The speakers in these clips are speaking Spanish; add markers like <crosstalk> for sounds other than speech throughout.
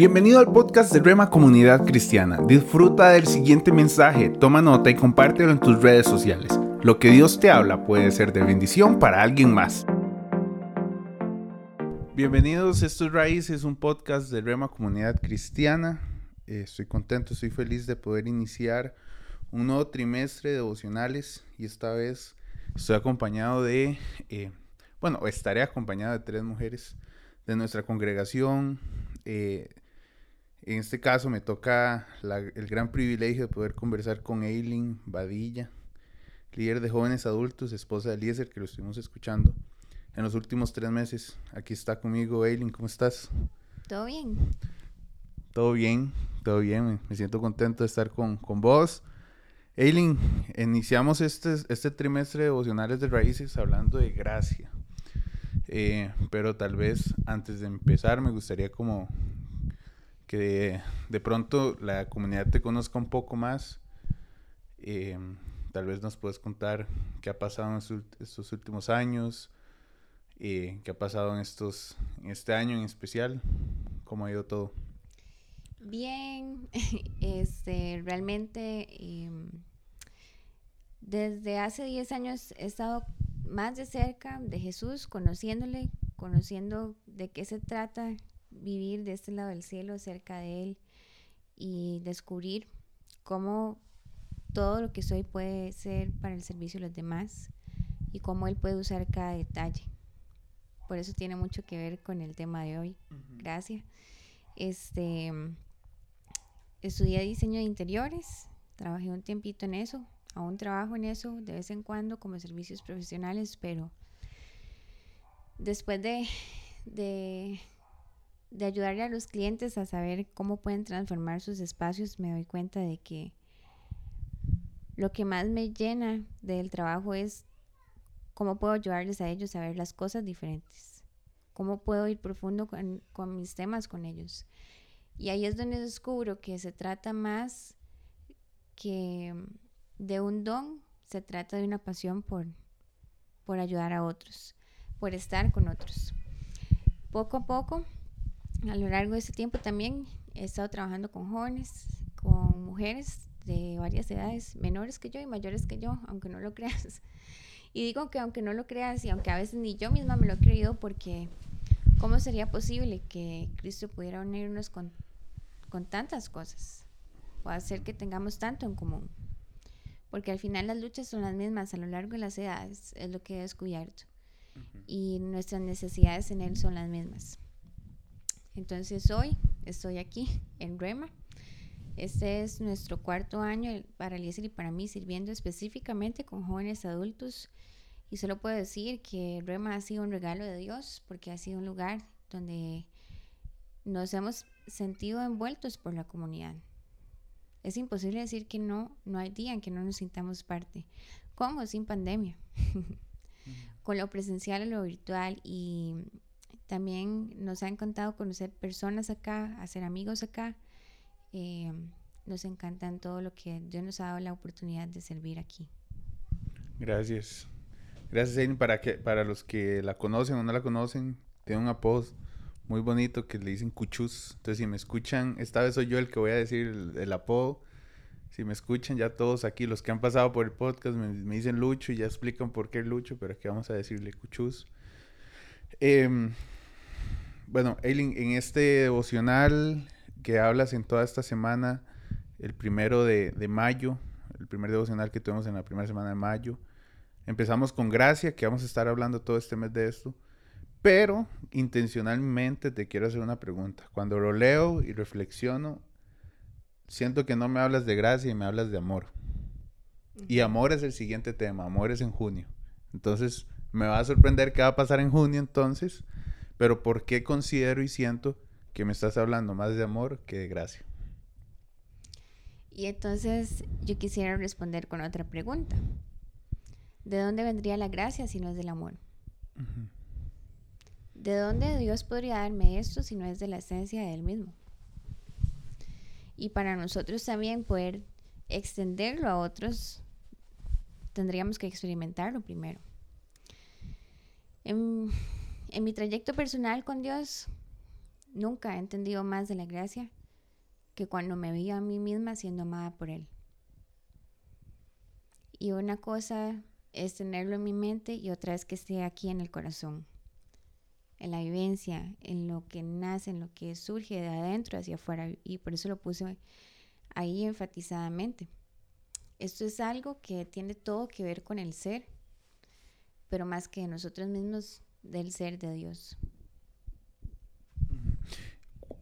Bienvenido al podcast de Rema Comunidad Cristiana. Disfruta del siguiente mensaje, toma nota y compártelo en tus redes sociales. Lo que Dios te habla puede ser de bendición para alguien más. Bienvenidos, esto es Raíces, un podcast de Rema Comunidad Cristiana. Eh, estoy contento, estoy feliz de poder iniciar un nuevo trimestre de devocionales y esta vez estoy acompañado de, eh, bueno, estaré acompañado de tres mujeres de nuestra congregación. Eh, en este caso me toca el gran privilegio de poder conversar con Eileen Badilla, líder de jóvenes adultos, esposa de Eliezer, que lo estuvimos escuchando en los últimos tres meses. Aquí está conmigo Eileen, ¿cómo estás? Todo bien. Todo bien, todo bien, me siento contento de estar con, con vos. Eileen, iniciamos este, este trimestre de devocionales de raíces hablando de gracia. Eh, pero tal vez antes de empezar me gustaría como que de, pronto la comunidad te conozca un poco más. Eh, tal vez nos puedes contar qué ha pasado en estos últimos años, eh, qué ha pasado en, estos, este año en especial, cómo ha ido todo. Bien, <laughs> este, realmente em, desde hace 10 años he estado más de cerca de Jesús, conociéndole, conociendo de qué se trata vivir de este lado del cielo cerca de Él y descubrir cómo todo lo que soy puede ser para el servicio de los demás y cómo Él puede usar cada detalle. Por eso tiene mucho que ver con el tema de hoy. Gracias. Este, estudié diseño de interiores, trabajé un tiempito en eso, aún trabajo en eso de vez en cuando como servicios profesionales, pero después de, de de ayudarle a los clientes a saber cómo pueden transformar sus espacios, me doy cuenta de que lo que más me llena del trabajo es cómo puedo ayudarles a ellos a ver las cosas diferentes, cómo puedo ir profundo con, con mis temas con ellos. Y ahí es donde descubro que se trata más que de un don, se trata de una pasión por, por ayudar a otros, por estar con otros. Poco a poco a lo largo de ese tiempo también he estado trabajando con jóvenes, con mujeres de varias edades, menores que yo y mayores que yo, aunque no lo <laughs> creas. Y digo que aunque no lo creas y aunque a veces ni yo misma me lo he creído porque ¿cómo sería posible que Cristo pudiera unirnos con, con tantas cosas o hacer que tengamos tanto en común? Porque al final las luchas son las mismas a lo largo de las edades, es lo que he descubierto. Y nuestras necesidades en Él son las mismas. Entonces hoy estoy aquí en Rema. Este es nuestro cuarto año para Eliezer y para mí sirviendo específicamente con jóvenes adultos. Y solo puedo decir que Rema ha sido un regalo de Dios porque ha sido un lugar donde nos hemos sentido envueltos por la comunidad. Es imposible decir que no, no hay día en que no nos sintamos parte. ¿Cómo? Sin pandemia. <laughs> Con lo presencial y lo virtual y también nos ha encantado conocer personas acá, hacer amigos acá. Eh, nos encantan todo lo que Dios nos ha dado la oportunidad de servir aquí. Gracias. Gracias, Aileen. Para, que, para los que la conocen o no la conocen, tiene un apodo muy bonito que le dicen Cuchus. Entonces, si me escuchan, esta vez soy yo el que voy a decir el, apodo. Si me escuchan, ya todos aquí, los que han pasado por el podcast, me, dicen Lucho y ya explican por qué Lucho, pero aquí vamos a decirle Cuchus. Eh, bueno, Eileen, en este devocional que hablas en toda esta semana, el primero de, mayo, el primer devocional que tuvimos en la primera semana de mayo, empezamos con gracia, que vamos a estar hablando todo este mes de esto, pero intencionalmente te quiero hacer una pregunta. Cuando lo leo y reflexiono, siento que no me hablas de gracia y me hablas de amor. Y amor es el siguiente tema, amor es en junio. Entonces, me va a sorprender qué va a pasar en junio entonces pero ¿por qué considero y siento que me estás hablando más de amor que de gracia? Y entonces yo quisiera responder con otra pregunta. ¿De dónde vendría la gracia si no es del amor? ¿De dónde Dios podría darme esto si no es de la esencia de Él mismo? Y para nosotros también poder extenderlo a otros, tendríamos que experimentarlo primero. En, en mi trayecto personal con Dios, nunca he entendido más de la gracia que cuando me vi a mí misma siendo amada por Él. Y una cosa es tenerlo en mi mente y otra es que esté aquí en el corazón, en la vivencia, en lo que nace, en lo que surge de adentro hacia afuera. Y por eso lo puse ahí enfatizadamente. Esto es algo que tiene todo que ver con el ser, pero más que nosotros mismos del ser de Dios.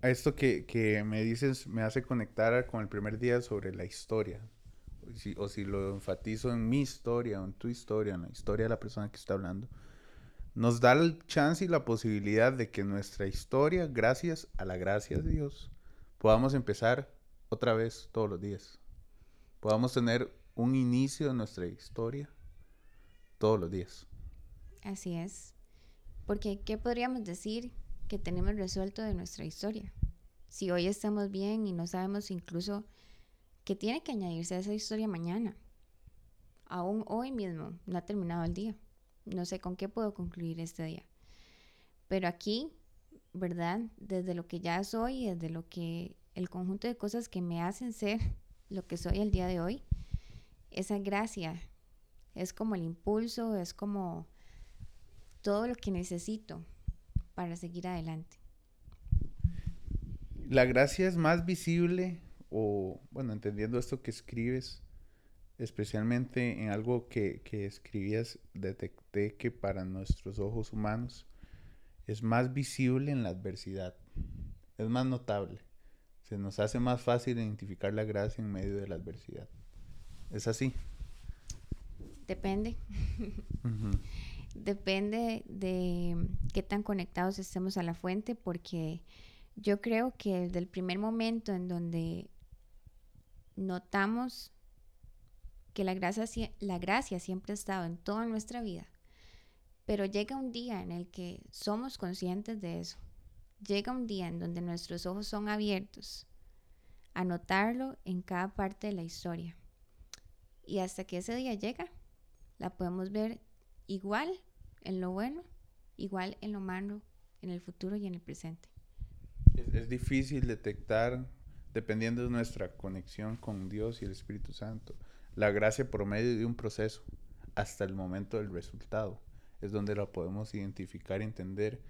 Esto que, que me dices me hace conectar con el primer día sobre la historia. o si lo enfatizo en mi historia o en tu historia, en la historia de la persona que está hablando, nos da el chance y la posibilidad de que nuestra historia, gracias a la gracia de Dios, podamos empezar otra vez todos los días podamos tener un inicio de nuestra historia todos los días. Así es. Porque, ¿qué podríamos decir que tenemos resuelto de nuestra historia? Si hoy estamos bien y no sabemos incluso que tiene que añadirse a esa historia mañana. Aún hoy mismo no ha terminado el día. No sé con qué puedo concluir este día. Pero aquí, ¿verdad? Desde lo que ya soy, desde lo que el conjunto de cosas que me hacen ser lo que soy el día de hoy, esa gracia es como el impulso, es como todo lo que necesito para seguir adelante. La gracia es más visible o, bueno, entendiendo esto que escribes, especialmente en algo que, que escribías, detecté que para nuestros ojos humanos es más visible en la adversidad, es más notable se nos hace más fácil identificar la gracia en medio de la adversidad. ¿Es así? Depende. Depende de qué tan conectados estemos a la fuente, porque yo creo que desde el primer momento en donde notamos que la gracia, la gracia siempre ha estado en toda nuestra vida, pero llega un día en el que somos conscientes de eso llega un día en donde nuestros ojos son abiertos a notarlo en cada parte de la historia. Y hasta que ese día llega, la podemos ver igual en lo bueno, igual en lo malo, en el futuro y en el presente. Es, difícil detectar, dependiendo de nuestra conexión con Dios y el Espíritu Santo, la gracia por medio de un proceso hasta el momento del resultado. Es donde la podemos identificar entender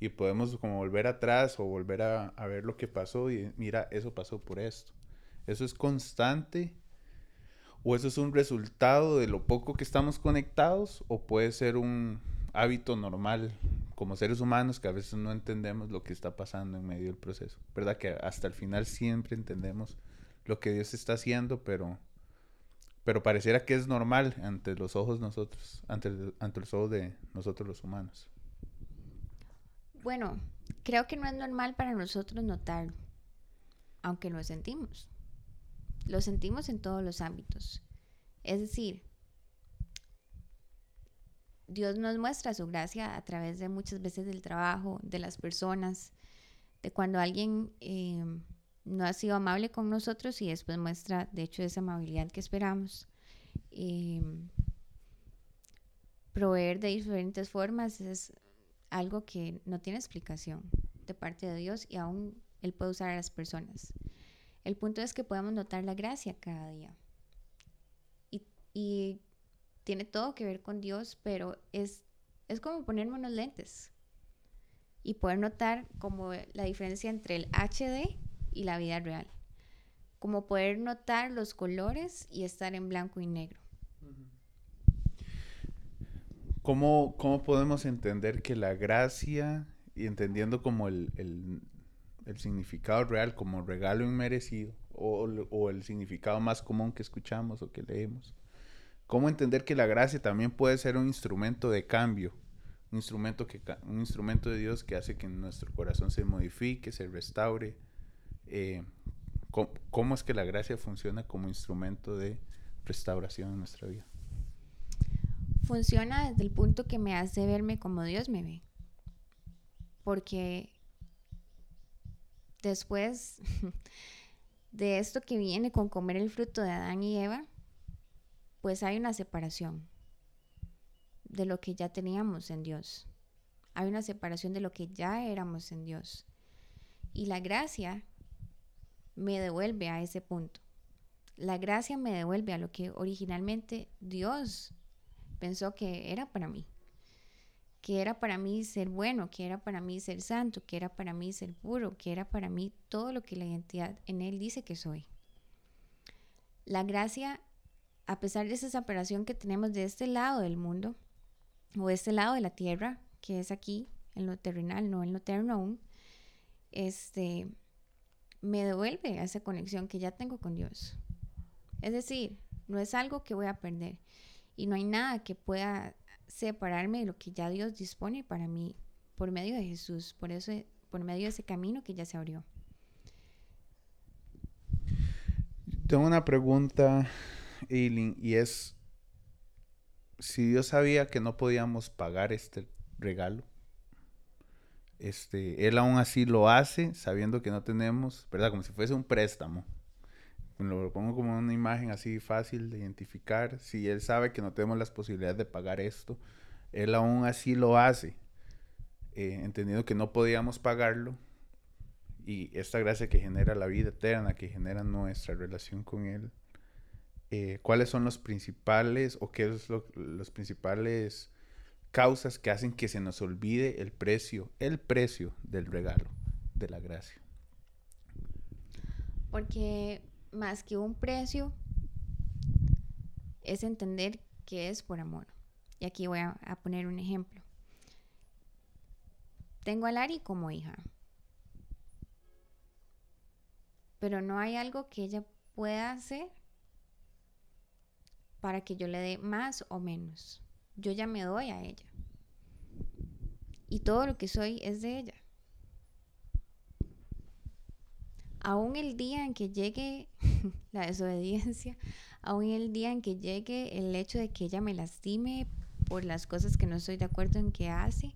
y podemos como volver atrás o volver a, ver lo que pasó y mira, eso pasó por esto. Eso es constante o eso es un resultado de lo poco que estamos conectados o puede ser un hábito normal como seres humanos que a veces no entendemos lo que está pasando en medio del proceso. ¿Verdad? Que hasta el final siempre entendemos lo que Dios está haciendo, pero, pero pareciera que es normal ante los ojos nosotros, ante, ante los ojos de nosotros los humanos. Bueno, creo que no es normal para nosotros notarlo, aunque lo sentimos. Lo sentimos en todos los ámbitos. Es decir, Dios nos muestra su gracia a través de muchas veces del trabajo, de las personas, de cuando alguien eh, no ha sido amable con nosotros y después muestra, de hecho, esa amabilidad que esperamos. Eh, proveer de diferentes formas es algo que no tiene explicación de parte de Dios y aún Él puede usar a las personas. El punto es que podemos notar la gracia cada día. Y, tiene todo que ver con Dios, pero es, es como ponerme unos lentes y poder notar como la diferencia entre el HD y la vida real. Como poder notar los colores y estar en blanco y negro. ¿Cómo, podemos entender que la gracia, y entendiendo como el, significado real, como regalo inmerecido, o, el significado más común que escuchamos o que leemos, cómo entender que la gracia también puede ser un instrumento de cambio, un instrumento, que, un instrumento de Dios que hace que nuestro corazón se modifique, se restaure? Eh, ¿Cómo es que la gracia funciona como instrumento de restauración en nuestra vida? funciona desde el punto que me hace verme como Dios me ve. Porque después de esto que viene con comer el fruto de Adán y Eva, pues hay una separación de lo que ya teníamos en Dios. Hay una separación de lo que ya éramos en Dios. Y la gracia me devuelve a ese punto. La gracia me devuelve a lo que originalmente Dios pensó que era para mí. Que era para mí ser bueno, que era para mí ser santo, que era para mí ser puro, que era para mí todo lo que la identidad en Él dice que soy. La gracia, a pesar de esa separación que tenemos de este lado del mundo, o de este lado de la tierra, que es aquí, en lo terrenal, no en lo eterno aún, este, me devuelve a esa conexión que ya tengo con Dios. Es decir, no es algo que voy a perder y no hay nada que pueda separarme de lo que ya Dios dispone para mí por medio de Jesús, por eso por medio de ese camino que ya se abrió. Tengo una pregunta, Eileen, y es si Dios sabía que no podíamos pagar este regalo, este, Él aún así lo hace sabiendo que no tenemos, ¿verdad? Como si fuese un préstamo. Lo pongo como una imagen así fácil de identificar. Si Él sabe que no tenemos las posibilidades de pagar esto, Él aún así lo hace, eh, entendiendo que no podíamos pagarlo. Y esta gracia que genera la vida eterna, que genera nuestra relación con Él, eh, ¿cuáles son los principales o qué es los principales causas que hacen que se nos olvide el precio, el precio del regalo, de la gracia. Porque más que un precio, es entender que es por amor. Y aquí voy a, poner un ejemplo. Tengo a Lari como hija, pero no hay algo que ella pueda hacer para que yo le dé más o menos yo ya me doy a ella. Y todo lo que soy es de ella. Aún el día en que llegue <laughs> la desobediencia, aún el día en que llegue el hecho de que ella me lastime por las cosas que no estoy de acuerdo en que hace,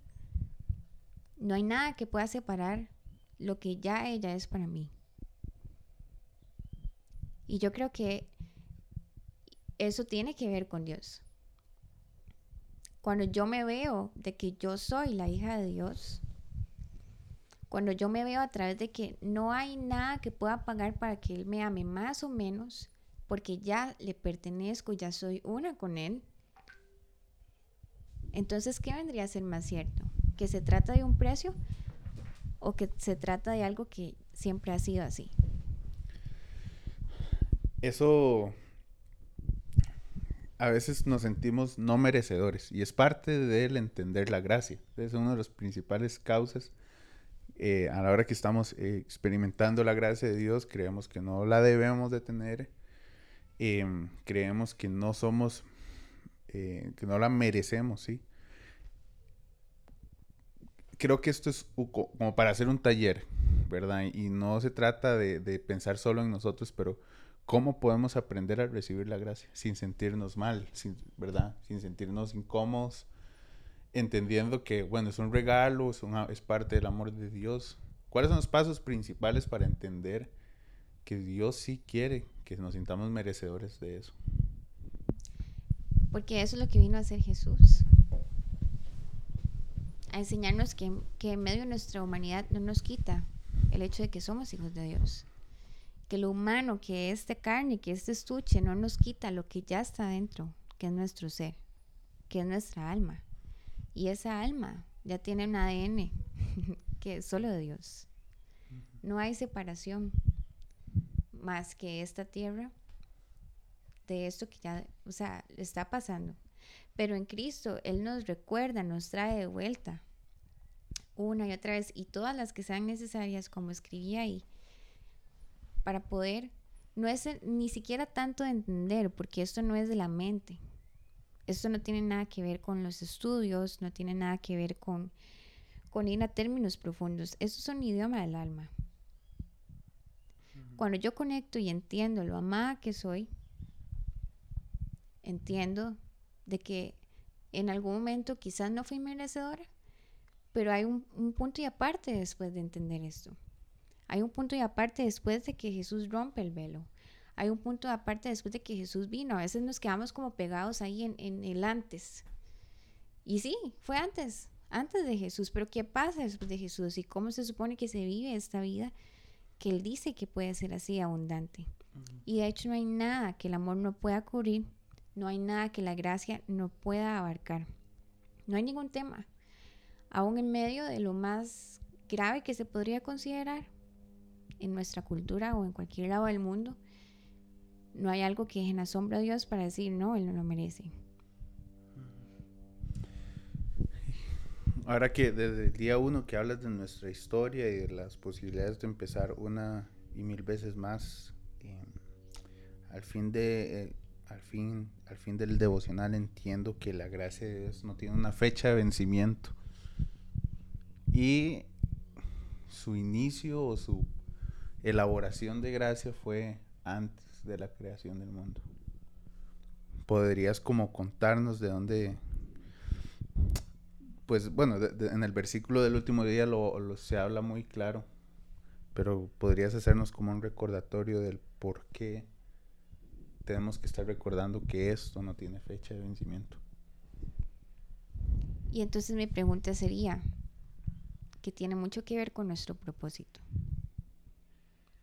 no hay nada que pueda separar lo que ya ella es para mí. Y yo creo que eso tiene que ver con Dios. Cuando yo me veo de que yo soy la hija de Dios, cuando yo me veo a través de que no hay nada que pueda pagar para que Él me ame más o menos, porque ya le pertenezco, ya soy una con Él, entonces, ¿qué vendría a ser más cierto? ¿Que se trata de un precio o que se trata de algo que siempre ha sido así? Eso a veces nos sentimos no merecedores y es parte del entender la gracia. Es una de las principales causas. Eh, a la hora que estamos eh, experimentando la gracia de Dios, creemos que no la debemos de tener, em, creemos que no somos, eh, que no la merecemos, ¿sí? Creo que esto es como para hacer un taller, ¿verdad? Y no se trata de, pensar solo en nosotros, pero ¿Cómo podemos aprender a recibir la gracia sin sentirnos mal, ¿verdad? Sin sentirnos incómodos, entendiendo que, bueno, es un regalo, es, parte del amor de Dios. ¿Cuáles son los pasos principales para entender que Dios sí quiere que nos sintamos merecedores de eso? Porque eso es lo que vino a hacer Jesús. A enseñarnos que, que en medio de nuestra humanidad no nos quita el hecho de que somos hijos de Dios que lo humano, que este carne, que este estuche no nos quita lo que ya está dentro, que es nuestro ser, que es nuestra alma. Y esa alma ya tiene un ADN <laughs> que es solo de Dios. No hay separación más que esta tierra de esto que ya, o sea, está pasando. Pero en Cristo Él nos recuerda, nos trae de vuelta una y otra vez y todas las que sean necesarias, como escribí ahí, para poder, no es ni siquiera tanto de entender, porque esto no es de la mente. Esto no tiene nada que ver con los estudios, no tiene nada que ver con, con ir a términos profundos. Esto es un idioma del alma. Cuando yo conecto y entiendo lo amada que soy, entiendo de que en algún momento quizás no fui merecedora, pero hay un, un punto y aparte después de entender esto. Hay un punto y aparte después de que Jesús rompe el velo. Hay un punto aparte después de que Jesús vino. A veces nos quedamos como pegados ahí en, el antes. Y sí, fue antes. antes de Jesús, pero ¿qué pasa después de Jesús y cómo se supone que se vive esta vida que Él dice que puede ser así abundante? Y de hecho no hay nada que el amor no pueda cubrir, no hay nada que la gracia no pueda abarcar. No hay ningún tema, aún en medio de lo más grave que se podría considerar en nuestra cultura o en cualquier lado del mundo, no hay algo que en asombro a Dios para decir, no, Él no lo merece. Ahora que desde el día uno que hablas de nuestra historia y de las posibilidades de empezar una y mil veces más, eh, al fin de eh, al fin al fin del devocional entiendo que la gracia de Dios no tiene una fecha de vencimiento y su inicio o su elaboración de gracia fue antes de la creación del mundo. ¿Podrías como contarnos de dónde pues bueno, en el versículo del último día lo, se habla muy claro, pero podrías hacernos como un recordatorio del por qué tenemos que estar recordando que esto no tiene fecha de vencimiento. Y entonces mi pregunta sería, que tiene mucho que ver con nuestro propósito.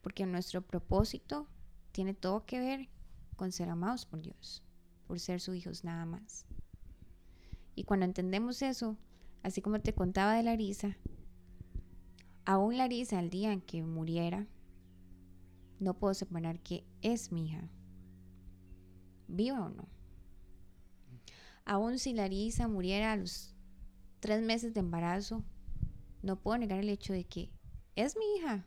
Porque nuestro propósito tiene todo que ver con ser amados por Dios, por ser sus hijos nada más. Y cuando entendemos eso, Así como te contaba de Larisa, aún Larisa el día en que muriera, no puedo separar que es mi hija, viva o no. Aún si Larisa muriera a los tres meses de embarazo, no puedo negar el hecho de que es mi hija,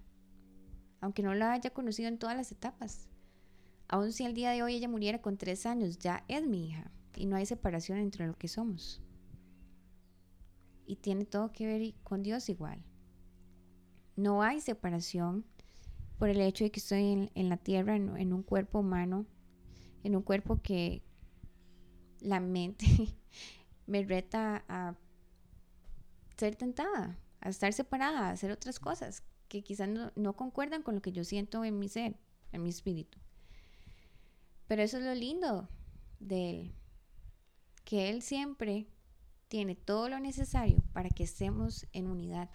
aunque no la haya conocido en todas las etapas. Aún si el día de hoy ella muriera con tres años, ya es mi hija y no hay separación entre lo que somos y tiene todo que ver con Dios igual. No hay separación por el hecho de que estoy en, la tierra, en, un cuerpo humano, en un cuerpo que la mente <laughs> me reta a ser tentada, a estar separada, a hacer otras cosas que quizás no, concuerdan con lo que yo siento en mi ser, en mi espíritu. Pero eso es lo lindo de Él, que Él siempre tiene todo lo necesario para que estemos en unidad.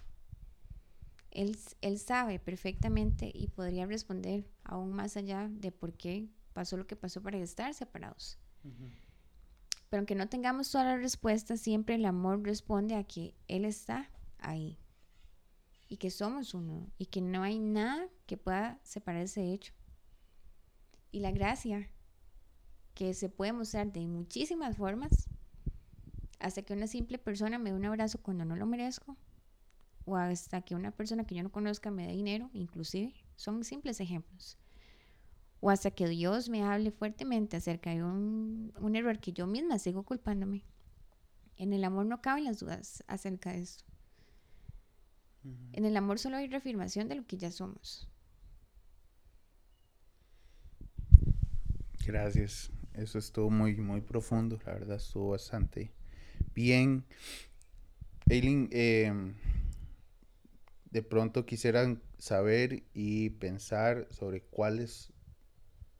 Él, él, sabe perfectamente y podría responder aún más allá de por qué pasó lo que pasó para estar separados. Pero aunque no tengamos todas las respuestas, siempre el amor responde a que Él está ahí y que somos uno y que no hay nada que pueda separar ese hecho. Y la gracia que se puede mostrar de muchísimas formas hasta que una simple persona me dé un abrazo cuando no lo merezco, o hasta que una persona que yo no conozca me dé dinero, inclusive, son simples ejemplos. O hasta que Dios me hable fuertemente acerca de un, error que yo misma sigo culpándome. En el amor no caben las dudas acerca de esto. En el amor solo hay reafirmación de lo que ya somos. Gracias. Eso estuvo muy, muy profundo. La verdad, estuvo bastante bien. Eileen, em, de pronto quisieran saber y pensar sobre cuál es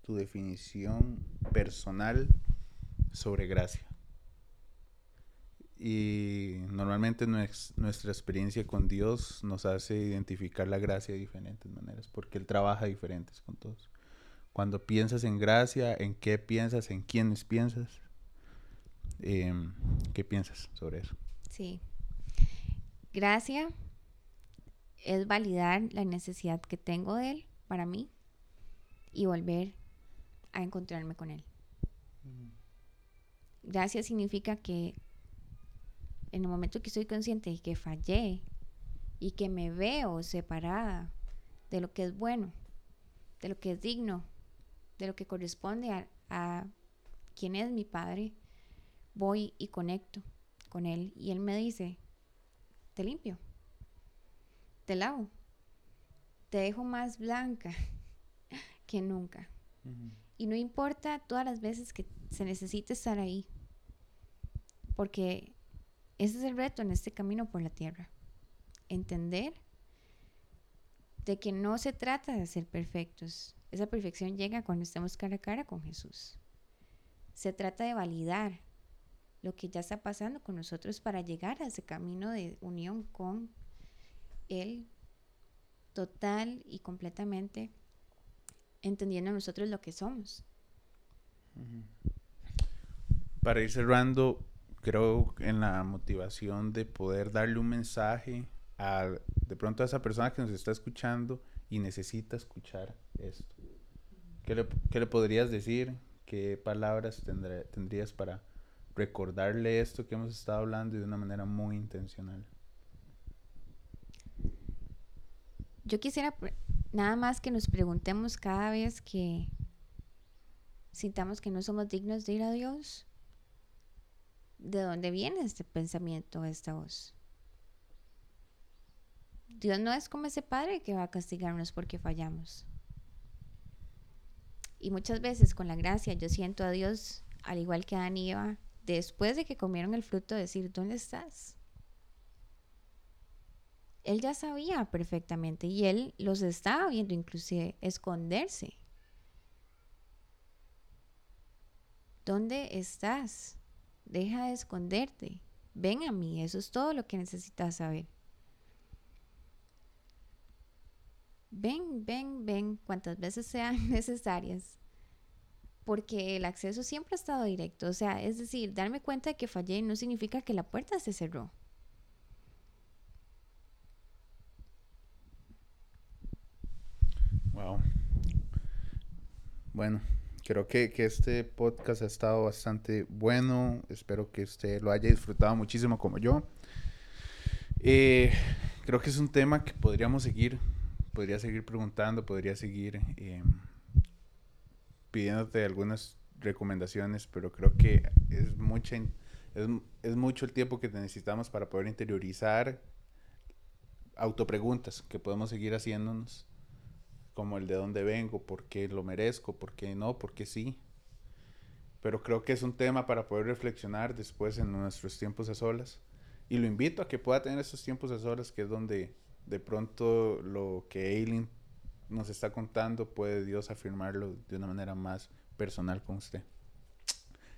tu definición personal sobre gracia. Y normalmente nuestra experiencia con Dios nos hace identificar la gracia de diferentes maneras, porque Él trabaja diferentes con todos. Cuando piensas en gracia, ¿en qué piensas? ¿En quiénes piensas? Em, ¿Qué piensas sobre eso? Sí. Gracia es validar la necesidad que tengo de Él para mí y volver a encontrarme con Él. Gracia significa que en el momento que estoy consciente de que fallé y que me veo separada de lo que es bueno, de lo que es digno, de lo que corresponde a, a quien es mi Padre, voy y conecto con él y él me dice, te limpio, te lavo, te dejo más blanca <laughs> que nunca. Y no importa todas las veces que se necesite estar ahí, porque ese es el reto en este camino por la tierra. Entender de que no se trata de ser perfectos. Esa perfección llega cuando estamos cara a cara con Jesús. Se trata de validar lo que ya está pasando con nosotros para llegar a ese camino de unión con Él total y completamente entendiendo nosotros lo que somos. Para ir cerrando, creo en la motivación de poder darle un mensaje a de pronto a esa persona que nos está escuchando y necesita escuchar esto. ¿Qué le, qué le podrías decir? ¿Qué palabras tendrías para recordarle esto que hemos estado hablando de una manera muy intencional? Yo quisiera nada más que nos preguntemos cada vez que sintamos que no somos dignos de ir a Dios, ¿de dónde viene este pensamiento, esta voz? Dios no es como ese padre que va a castigarnos porque fallamos. Y muchas veces con la gracia yo siento a Dios, al igual que a Aníbal, después de que comieron el fruto, decir, ¿dónde estás? Él ya sabía perfectamente y él los estaba viendo inclusive esconderse. ¿Dónde estás? Deja de esconderte. Ven a mí, eso es todo lo que necesitas saber. Ven, ven, ven, cuantas veces sean <laughs> necesarias. Porque el acceso siempre ha estado directo. O sea, es decir, darme cuenta de que fallé no significa que la puerta se cerró. Wow. Bueno, creo que, este podcast ha estado bastante bueno. Espero que usted lo haya disfrutado muchísimo como yo. Eh, creo que es un tema que podríamos seguir podría seguir preguntando, podría seguir eh, pidiéndote algunas recomendaciones, pero creo que es, mucha, es, es mucho el tiempo que necesitamos para poder interiorizar autopreguntas que podemos seguir haciéndonos, como el de dónde vengo, por qué lo merezco, por qué no, por qué sí. Pero creo que es un tema para poder reflexionar después en nuestros tiempos a solas. Y lo invito a que pueda tener esos tiempos a solas, que es donde de pronto lo que Eileen nos está contando puede Dios afirmarlo de una manera más personal con usted.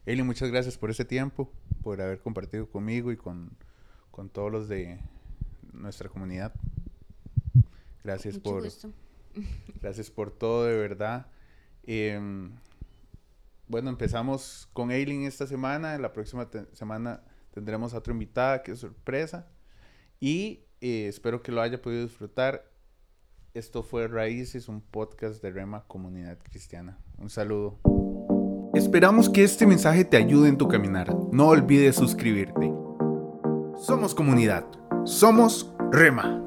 Eileen, muchas gracias por ese tiempo, por haber compartido conmigo y con, todos los de nuestra comunidad. Gracias por <laughs> gracias por todo de verdad. Em, bueno, empezamos con Eileen esta semana. La próxima semana tendremos a otra invitada, que es sorpresa. Y espero que lo haya podido disfrutar. Esto fue Raíces, un podcast de Rema Comunidad Cristiana. Un saludo. Esperamos que este mensaje te ayude en tu caminar. No olvides suscribirte. Somos comunidad. Somos Rema.